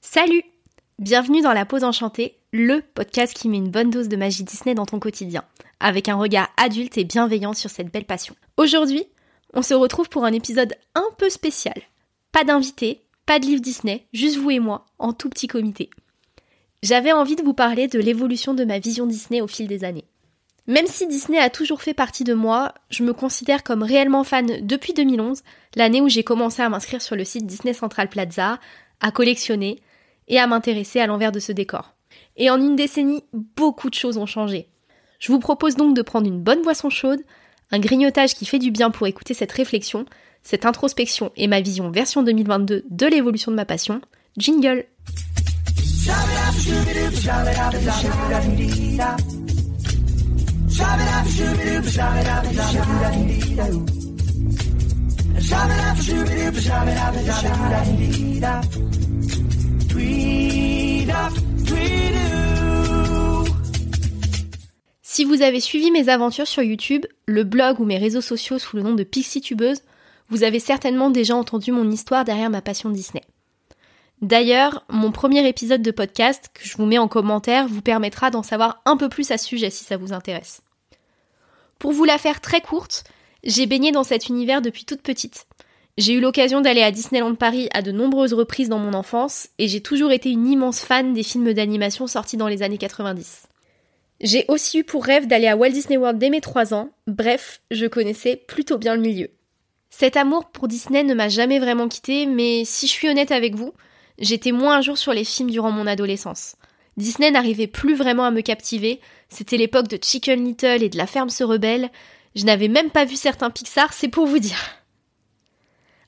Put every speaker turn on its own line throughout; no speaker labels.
Salut Bienvenue dans La Pause Enchantée, le podcast qui met une bonne dose de magie Disney dans ton quotidien, avec un regard adulte et bienveillant sur cette belle passion. Aujourd'hui, on se retrouve pour un épisode un peu spécial. Pas d'invité, pas de livre Disney, juste vous et moi, en tout petit comité. J'avais envie de vous parler de l'évolution de ma vision Disney au fil des années. Même si Disney a toujours fait partie de moi, je me considère comme réellement fan depuis 2011, l'année où j'ai commencé à m'inscrire sur le site Disney Central Plaza, à collectionner, et à m'intéresser à l'envers de ce décor. Et en une décennie, beaucoup de choses ont changé. Je vous propose donc de prendre une bonne boisson chaude, un grignotage qui fait du bien pour écouter cette réflexion, cette introspection et ma vision version 2022 de l'évolution de ma passion. Jingle Si vous avez suivi mes aventures sur YouTube, le blog ou mes réseaux sociaux sous le nom de Pixie Tubeuse, vous avez certainement déjà entendu mon histoire derrière ma passion Disney. D'ailleurs, mon premier épisode de podcast que je vous mets en commentaire vous permettra d'en savoir un peu plus à ce sujet si ça vous intéresse. Pour vous la faire très courte, j'ai baigné dans cet univers depuis toute petite. J'ai eu l'occasion d'aller à Disneyland Paris à de nombreuses reprises dans mon enfance et j'ai toujours été une immense fan des films d'animation sortis dans les années 90. J'ai aussi eu pour rêve d'aller à Walt Disney World dès mes 3 ans, bref, je connaissais plutôt bien le milieu. Cet amour pour Disney ne m'a jamais vraiment quitté, mais si je suis honnête avec vous, j'étais moins un jour sur les films durant mon adolescence. Disney n'arrivait plus vraiment à me captiver, c'était l'époque de Chicken Little et de La Ferme se rebelle, je n'avais même pas vu certains Pixar, c'est pour vous dire.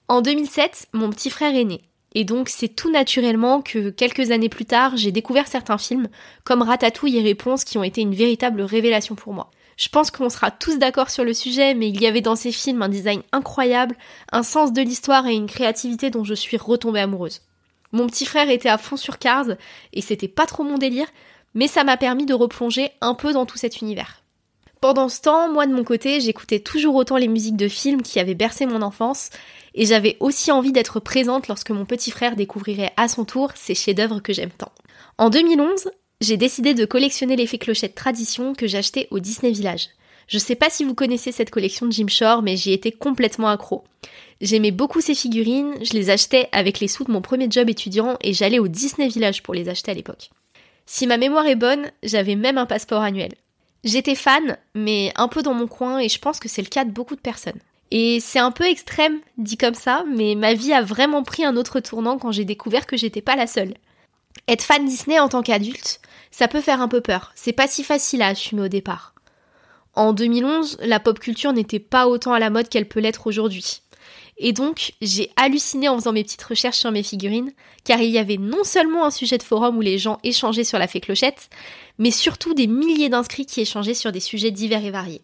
En 2007, mon petit frère est né. Et donc c'est tout naturellement que quelques années plus tard, j'ai découvert certains films, comme Ratatouille et Réponse, qui ont été une véritable révélation pour moi. Je pense qu'on sera tous d'accord sur le sujet, mais il y avait dans ces films un design incroyable, un sens de l'histoire et une créativité dont je suis retombée amoureuse. Mon petit frère était à fond sur Cars, et c'était pas trop mon délire, mais ça m'a permis de replonger un peu dans tout cet univers. Pendant ce temps, moi de mon côté, j'écoutais toujours autant les musiques de films qui avaient bercé mon enfance, et j'avais aussi envie d'être présente lorsque mon petit frère découvrirait à son tour ces chefs-d'œuvre que j'aime tant. En 2011, j'ai décidé de collectionner les fées clochettes tradition que j'achetais au Disney Village. Je sais pas si vous connaissez cette collection de Jim Shore, mais j'y étais complètement accro. J'aimais beaucoup ces figurines, je les achetais avec les sous de mon premier job étudiant et j'allais au Disney Village pour les acheter à l'époque. Si ma mémoire est bonne, j'avais même un passeport annuel. J'étais fan, mais un peu dans mon coin, et je pense que c'est le cas de beaucoup de personnes. Et c'est un peu extrême dit comme ça, mais ma vie a vraiment pris un autre tournant quand j'ai découvert que j'étais pas la seule. Être fan Disney en tant qu'adulte, ça peut faire un peu peur. C'est pas si facile à assumer au départ. En 2011, la pop culture n'était pas autant à la mode qu'elle peut l'être aujourd'hui. Et donc, j'ai halluciné en faisant mes petites recherches sur mes figurines, car il y avait non seulement un sujet de forum où les gens échangeaient sur la fée clochette, mais surtout des milliers d'inscrits qui échangeaient sur des sujets divers et variés.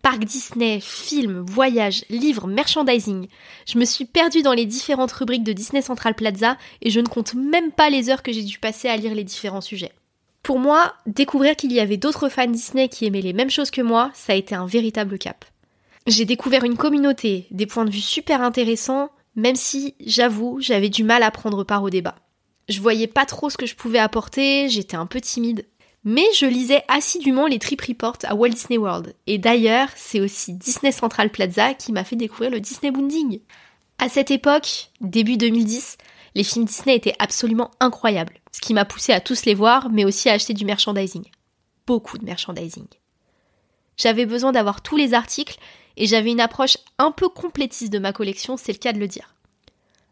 Parc Disney, films, voyages, livres, merchandising. Je me suis perdue dans les différentes rubriques de Disney Central Plaza et je ne compte même pas les heures que j'ai dû passer à lire les différents sujets. Pour moi, découvrir qu'il y avait d'autres fans Disney qui aimaient les mêmes choses que moi, ça a été un véritable cap. J'ai découvert une communauté, des points de vue super intéressants, même si, j'avoue, j'avais du mal à prendre part au débat. Je voyais pas trop ce que je pouvais apporter, j'étais un peu timide. Mais je lisais assidûment les trip reports à Walt Disney World. Et d'ailleurs, c'est aussi Disney Central Plaza qui m'a fait découvrir le Disney Boonding. À cette époque, début 2010, les films Disney étaient absolument incroyables, ce qui m'a poussé à tous les voir, mais aussi à acheter du merchandising. Beaucoup de merchandising. J'avais besoin d'avoir tous les articles et j'avais une approche un peu complétiste de ma collection, c'est le cas de le dire.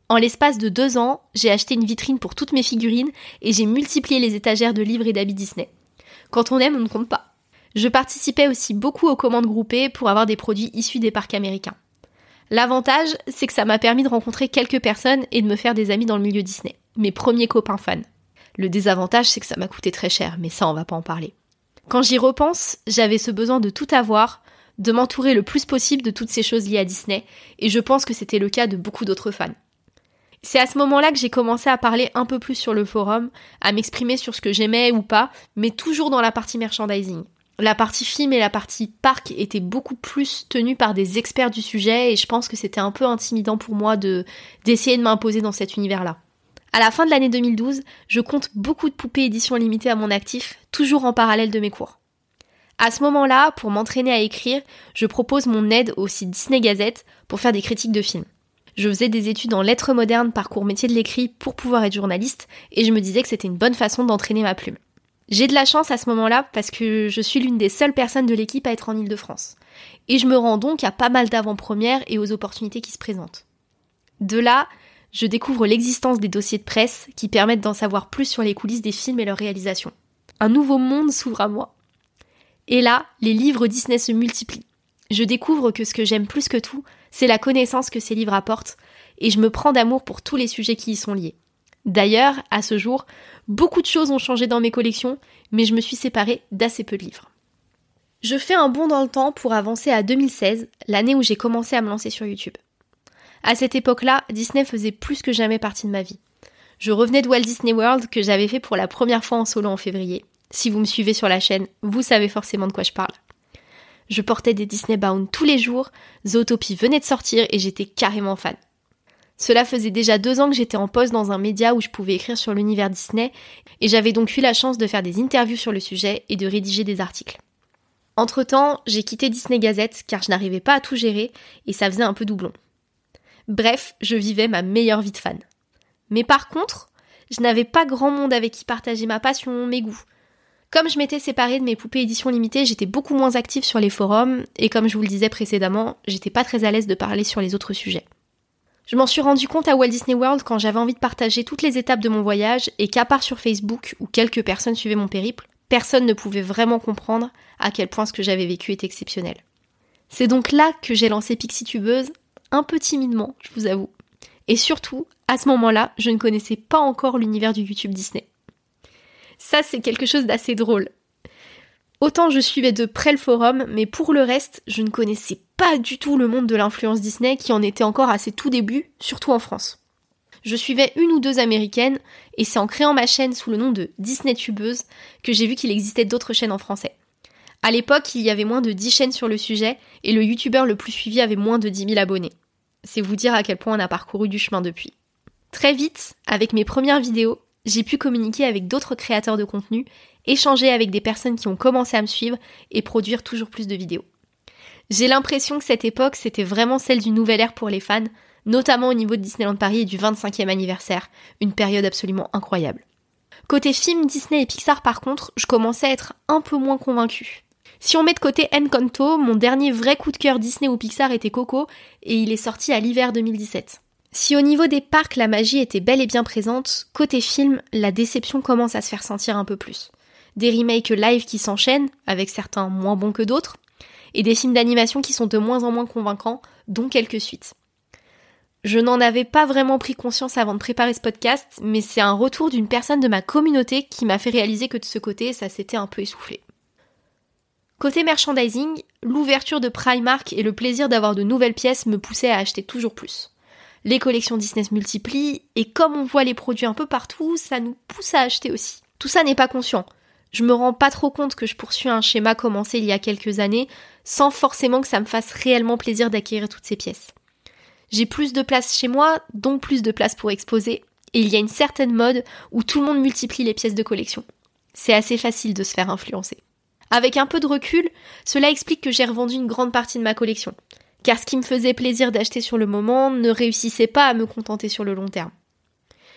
En l'espace de deux ans, j'ai acheté une vitrine pour toutes mes figurines et j'ai multiplié les étagères de livres et d'habits Disney. Quand on aime, on ne compte pas. Je participais aussi beaucoup aux commandes groupées pour avoir des produits issus des parcs américains. L'avantage, c'est que ça m'a permis de rencontrer quelques personnes et de me faire des amis dans le milieu Disney. Mes premiers copains fans. Le désavantage, c'est que ça m'a coûté très cher, mais ça, on va pas en parler. Quand j'y repense, j'avais ce besoin de tout avoir, de m'entourer le plus possible de toutes ces choses liées à Disney, et je pense que c'était le cas de beaucoup d'autres fans. C'est à ce moment-là que j'ai commencé à parler un peu plus sur le forum, à m'exprimer sur ce que j'aimais ou pas, mais toujours dans la partie merchandising. La partie film et la partie parc étaient beaucoup plus tenues par des experts du sujet et je pense que c'était un peu intimidant pour moi de d'essayer de m'imposer dans cet univers-là. À la fin de l'année 2012, je compte beaucoup de poupées édition limitée à mon actif, toujours en parallèle de mes cours. À ce moment-là, pour m'entraîner à écrire, je propose mon aide au site Disney Gazette pour faire des critiques de films. Je faisais des études en lettres modernes, parcours métier de l'écrit pour pouvoir être journaliste, et je me disais que c'était une bonne façon d'entraîner ma plume. J'ai de la chance à ce moment-là parce que je suis l'une des seules personnes de l'équipe à être en Ile-de-France. Et je me rends donc à pas mal d'avant-premières et aux opportunités qui se présentent. De là, je découvre l'existence des dossiers de presse qui permettent d'en savoir plus sur les coulisses des films et leur réalisation. Un nouveau monde s'ouvre à moi. Et là, les livres Disney se multiplient. Je découvre que ce que j'aime plus que tout, c'est la connaissance que ces livres apportent, et je me prends d'amour pour tous les sujets qui y sont liés. D'ailleurs, à ce jour, beaucoup de choses ont changé dans mes collections, mais je me suis séparée d'assez peu de livres. Je fais un bond dans le temps pour avancer à 2016, l'année où j'ai commencé à me lancer sur YouTube. À cette époque-là, Disney faisait plus que jamais partie de ma vie. Je revenais de Walt Disney World que j'avais fait pour la première fois en solo en février. Si vous me suivez sur la chaîne, vous savez forcément de quoi je parle. Je portais des Disney Bound tous les jours, Zootopie venait de sortir et j'étais carrément fan. Cela faisait déjà deux ans que j'étais en poste dans un média où je pouvais écrire sur l'univers Disney, et j'avais donc eu la chance de faire des interviews sur le sujet et de rédiger des articles. Entre-temps, j'ai quitté Disney Gazette car je n'arrivais pas à tout gérer et ça faisait un peu doublon. Bref, je vivais ma meilleure vie de fan. Mais par contre, je n'avais pas grand monde avec qui partager ma passion, mes goûts. Comme je m'étais séparée de mes poupées édition limitée, j'étais beaucoup moins active sur les forums, et comme je vous le disais précédemment, j'étais pas très à l'aise de parler sur les autres sujets. Je m'en suis rendu compte à Walt Disney World quand j'avais envie de partager toutes les étapes de mon voyage, et qu'à part sur Facebook, où quelques personnes suivaient mon périple, personne ne pouvait vraiment comprendre à quel point ce que j'avais vécu est exceptionnel. C'est donc là que j'ai lancé Pixie Tubeuse, un peu timidement, je vous avoue. Et surtout, à ce moment-là, je ne connaissais pas encore l'univers du YouTube Disney. Ça, c'est quelque chose d'assez drôle. Autant je suivais de près le forum, mais pour le reste, je ne connaissais du tout le monde de l'influence Disney qui en était encore à ses tout débuts, surtout en France. Je suivais une ou deux américaines, et c'est en créant ma chaîne sous le nom de Disney Tubeuse que j'ai vu qu'il existait d'autres chaînes en français. À l'époque, il y avait moins de 10 chaînes sur le sujet, et le youtubeur le plus suivi avait moins de 10 000 abonnés. C'est vous dire à quel point on a parcouru du chemin depuis. Très vite, avec mes premières vidéos, j'ai pu communiquer avec d'autres créateurs de contenu, échanger avec des personnes qui ont commencé à me suivre et produire toujours plus de vidéos. J'ai l'impression que cette époque, c'était vraiment celle d'une nouvelle ère pour les fans, notamment au niveau de Disneyland Paris et du 25e anniversaire, une période absolument incroyable. Côté film, Disney et Pixar par contre, je commençais à être un peu moins convaincue. Si on met de côté Encanto, mon dernier vrai coup de cœur Disney ou Pixar était Coco, et il est sorti à l'hiver 2017. Si au niveau des parcs la magie était bel et bien présente, côté film, la déception commence à se faire sentir un peu plus. Des remakes live qui s'enchaînent, avec certains moins bons que d'autres, et des films d'animation qui sont de moins en moins convaincants, dont quelques suites. Je n'en avais pas vraiment pris conscience avant de préparer ce podcast, mais c'est un retour d'une personne de ma communauté qui m'a fait réaliser que de ce côté, ça s'était un peu essoufflé. Côté merchandising, l'ouverture de Primark et le plaisir d'avoir de nouvelles pièces me poussaient à acheter toujours plus les collections Disney se multiplient, et comme on voit les produits un peu partout, ça nous pousse à acheter aussi. Tout ça n'est pas conscient. Je me rends pas trop compte que je poursuis un schéma commencé il y a quelques années, sans forcément que ça me fasse réellement plaisir d'acquérir toutes ces pièces. J'ai plus de place chez moi, donc plus de place pour exposer, et il y a une certaine mode où tout le monde multiplie les pièces de collection. C'est assez facile de se faire influencer. Avec un peu de recul, cela explique que j'ai revendu une grande partie de ma collection car ce qui me faisait plaisir d'acheter sur le moment ne réussissait pas à me contenter sur le long terme.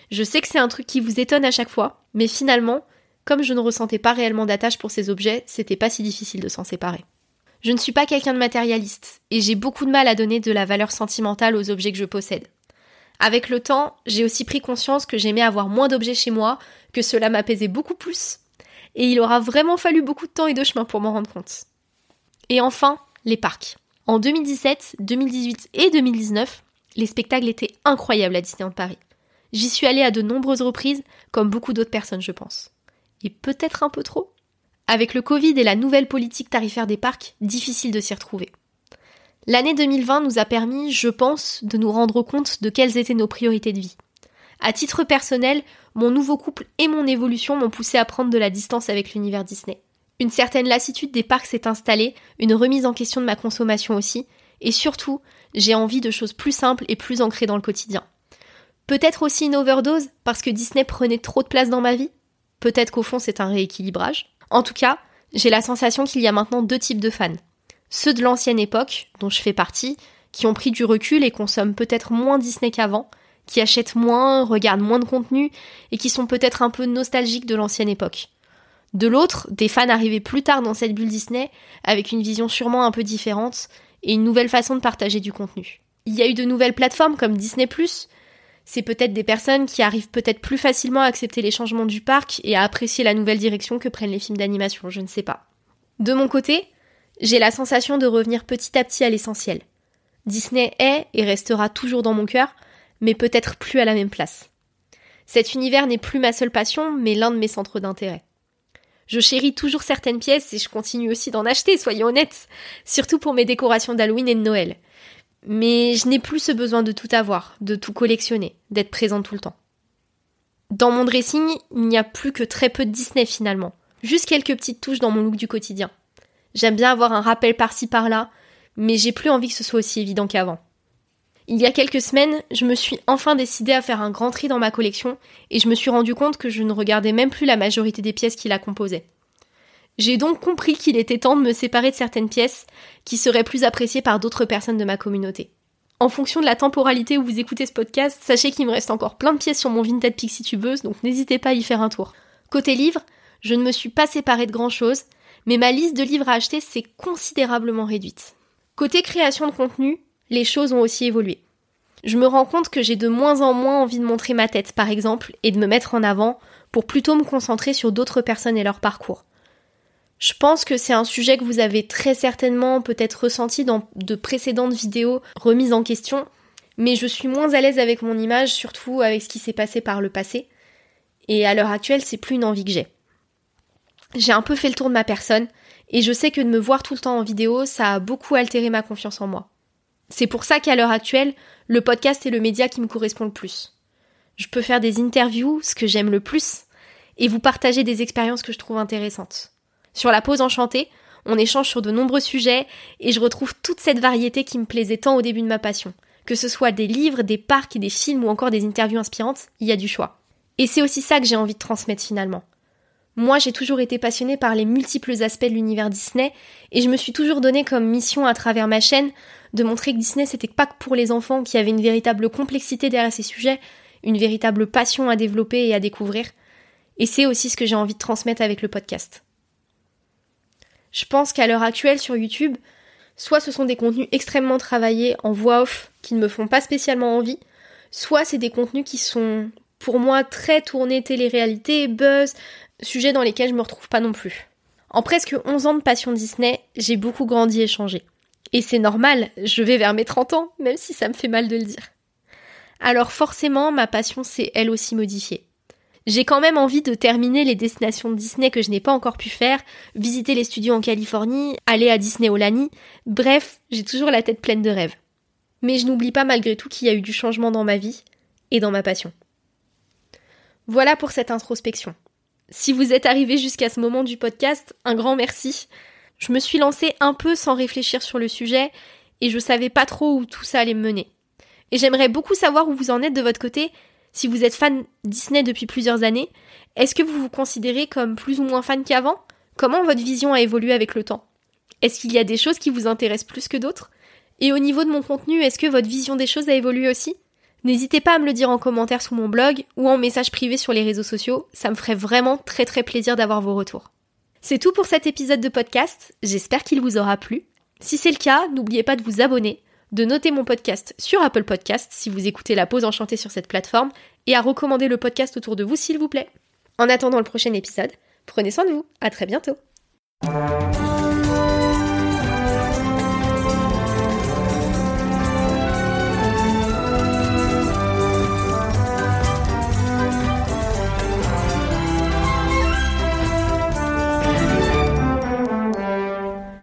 Je sais que c'est un truc qui vous étonne à chaque fois, mais finalement, comme je ne ressentais pas réellement d'attache pour ces objets, c'était pas si difficile de s'en séparer. Je ne suis pas quelqu'un de matérialiste, et j'ai beaucoup de mal à donner de la valeur sentimentale aux objets que je possède. Avec le temps, j'ai aussi pris conscience que j'aimais avoir moins d'objets chez moi, que cela m'apaisait beaucoup plus, et il aura vraiment fallu beaucoup de temps et de chemin pour m'en rendre compte. Et enfin, les parcs. En 2017, 2018 et 2019, les spectacles étaient incroyables à Disneyland Paris. J'y suis allée à de nombreuses reprises, comme beaucoup d'autres personnes, je pense. Et peut-être un peu trop? Avec le Covid et la nouvelle politique tarifaire des parcs, difficile de s'y retrouver. L'année 2020 nous a permis, je pense, de nous rendre compte de quelles étaient nos priorités de vie. À titre personnel, mon nouveau couple et mon évolution m'ont poussé à prendre de la distance avec l'univers Disney. Une certaine lassitude des parcs s'est installée, une remise en question de ma consommation aussi, et surtout, j'ai envie de choses plus simples et plus ancrées dans le quotidien. Peut-être aussi une overdose, parce que Disney prenait trop de place dans ma vie? Peut-être qu'au fond c'est un rééquilibrage? En tout cas, j'ai la sensation qu'il y a maintenant deux types de fans. Ceux de l'ancienne époque, dont je fais partie, qui ont pris du recul et consomment peut-être moins Disney qu'avant, qui achètent moins, regardent moins de contenu et qui sont peut-être un peu nostalgiques de l'ancienne époque. De l'autre, des fans arrivés plus tard dans cette bulle Disney, avec une vision sûrement un peu différente et une nouvelle façon de partager du contenu. Il y a eu de nouvelles plateformes comme Disney ⁇ c'est peut-être des personnes qui arrivent peut-être plus facilement à accepter les changements du parc et à apprécier la nouvelle direction que prennent les films d'animation, je ne sais pas. De mon côté, j'ai la sensation de revenir petit à petit à l'essentiel. Disney est et restera toujours dans mon cœur, mais peut-être plus à la même place. Cet univers n'est plus ma seule passion, mais l'un de mes centres d'intérêt. Je chéris toujours certaines pièces et je continue aussi d'en acheter, soyons honnêtes, surtout pour mes décorations d'Halloween et de Noël. Mais je n'ai plus ce besoin de tout avoir, de tout collectionner, d'être présente tout le temps. Dans mon dressing, il n'y a plus que très peu de Disney finalement, juste quelques petites touches dans mon look du quotidien. J'aime bien avoir un rappel par-ci par-là, mais j'ai plus envie que ce soit aussi évident qu'avant. Il y a quelques semaines, je me suis enfin décidée à faire un grand tri dans ma collection et je me suis rendu compte que je ne regardais même plus la majorité des pièces qui la composaient. J'ai donc compris qu'il était temps de me séparer de certaines pièces qui seraient plus appréciées par d'autres personnes de ma communauté. En fonction de la temporalité où vous écoutez ce podcast, sachez qu'il me reste encore plein de pièces sur mon Vinted Pixie tubeuse, donc n'hésitez pas à y faire un tour. Côté livres, je ne me suis pas séparée de grand chose, mais ma liste de livres à acheter s'est considérablement réduite. Côté création de contenu, les choses ont aussi évolué. Je me rends compte que j'ai de moins en moins envie de montrer ma tête, par exemple, et de me mettre en avant, pour plutôt me concentrer sur d'autres personnes et leur parcours. Je pense que c'est un sujet que vous avez très certainement peut-être ressenti dans de précédentes vidéos remises en question, mais je suis moins à l'aise avec mon image, surtout avec ce qui s'est passé par le passé. Et à l'heure actuelle, c'est plus une envie que j'ai. J'ai un peu fait le tour de ma personne, et je sais que de me voir tout le temps en vidéo, ça a beaucoup altéré ma confiance en moi. C'est pour ça qu'à l'heure actuelle, le podcast est le média qui me correspond le plus. Je peux faire des interviews, ce que j'aime le plus, et vous partager des expériences que je trouve intéressantes. Sur la pause enchantée, on échange sur de nombreux sujets et je retrouve toute cette variété qui me plaisait tant au début de ma passion. Que ce soit des livres, des parcs, des films ou encore des interviews inspirantes, il y a du choix. Et c'est aussi ça que j'ai envie de transmettre finalement. Moi, j'ai toujours été passionnée par les multiples aspects de l'univers Disney et je me suis toujours donné comme mission à travers ma chaîne de montrer que Disney c'était pas que pour les enfants, qu'il y avait une véritable complexité derrière ces sujets, une véritable passion à développer et à découvrir. Et c'est aussi ce que j'ai envie de transmettre avec le podcast. Je pense qu'à l'heure actuelle sur YouTube, soit ce sont des contenus extrêmement travaillés en voix off qui ne me font pas spécialement envie, soit c'est des contenus qui sont pour moi très tournés télé-réalité, buzz, sujets dans lesquels je me retrouve pas non plus. En presque 11 ans de passion Disney, j'ai beaucoup grandi et changé. Et c'est normal, je vais vers mes 30 ans, même si ça me fait mal de le dire. Alors forcément, ma passion s'est elle aussi modifiée. J'ai quand même envie de terminer les destinations Disney que je n'ai pas encore pu faire, visiter les studios en Californie, aller à Disney Olani, bref, j'ai toujours la tête pleine de rêves. Mais je n'oublie pas malgré tout qu'il y a eu du changement dans ma vie et dans ma passion. Voilà pour cette introspection. Si vous êtes arrivé jusqu'à ce moment du podcast, un grand merci. Je me suis lancée un peu sans réfléchir sur le sujet et je savais pas trop où tout ça allait me mener. Et j'aimerais beaucoup savoir où vous en êtes de votre côté. Si vous êtes fan Disney depuis plusieurs années, est-ce que vous vous considérez comme plus ou moins fan qu'avant? Comment votre vision a évolué avec le temps? Est-ce qu'il y a des choses qui vous intéressent plus que d'autres? Et au niveau de mon contenu, est-ce que votre vision des choses a évolué aussi? N'hésitez pas à me le dire en commentaire sous mon blog ou en message privé sur les réseaux sociaux, ça me ferait vraiment très très plaisir d'avoir vos retours. C'est tout pour cet épisode de podcast, j'espère qu'il vous aura plu. Si c'est le cas, n'oubliez pas de vous abonner, de noter mon podcast sur Apple Podcast si vous écoutez la pause enchantée sur cette plateforme et à recommander le podcast autour de vous s'il vous plaît. En attendant le prochain épisode, prenez soin de vous, à très bientôt.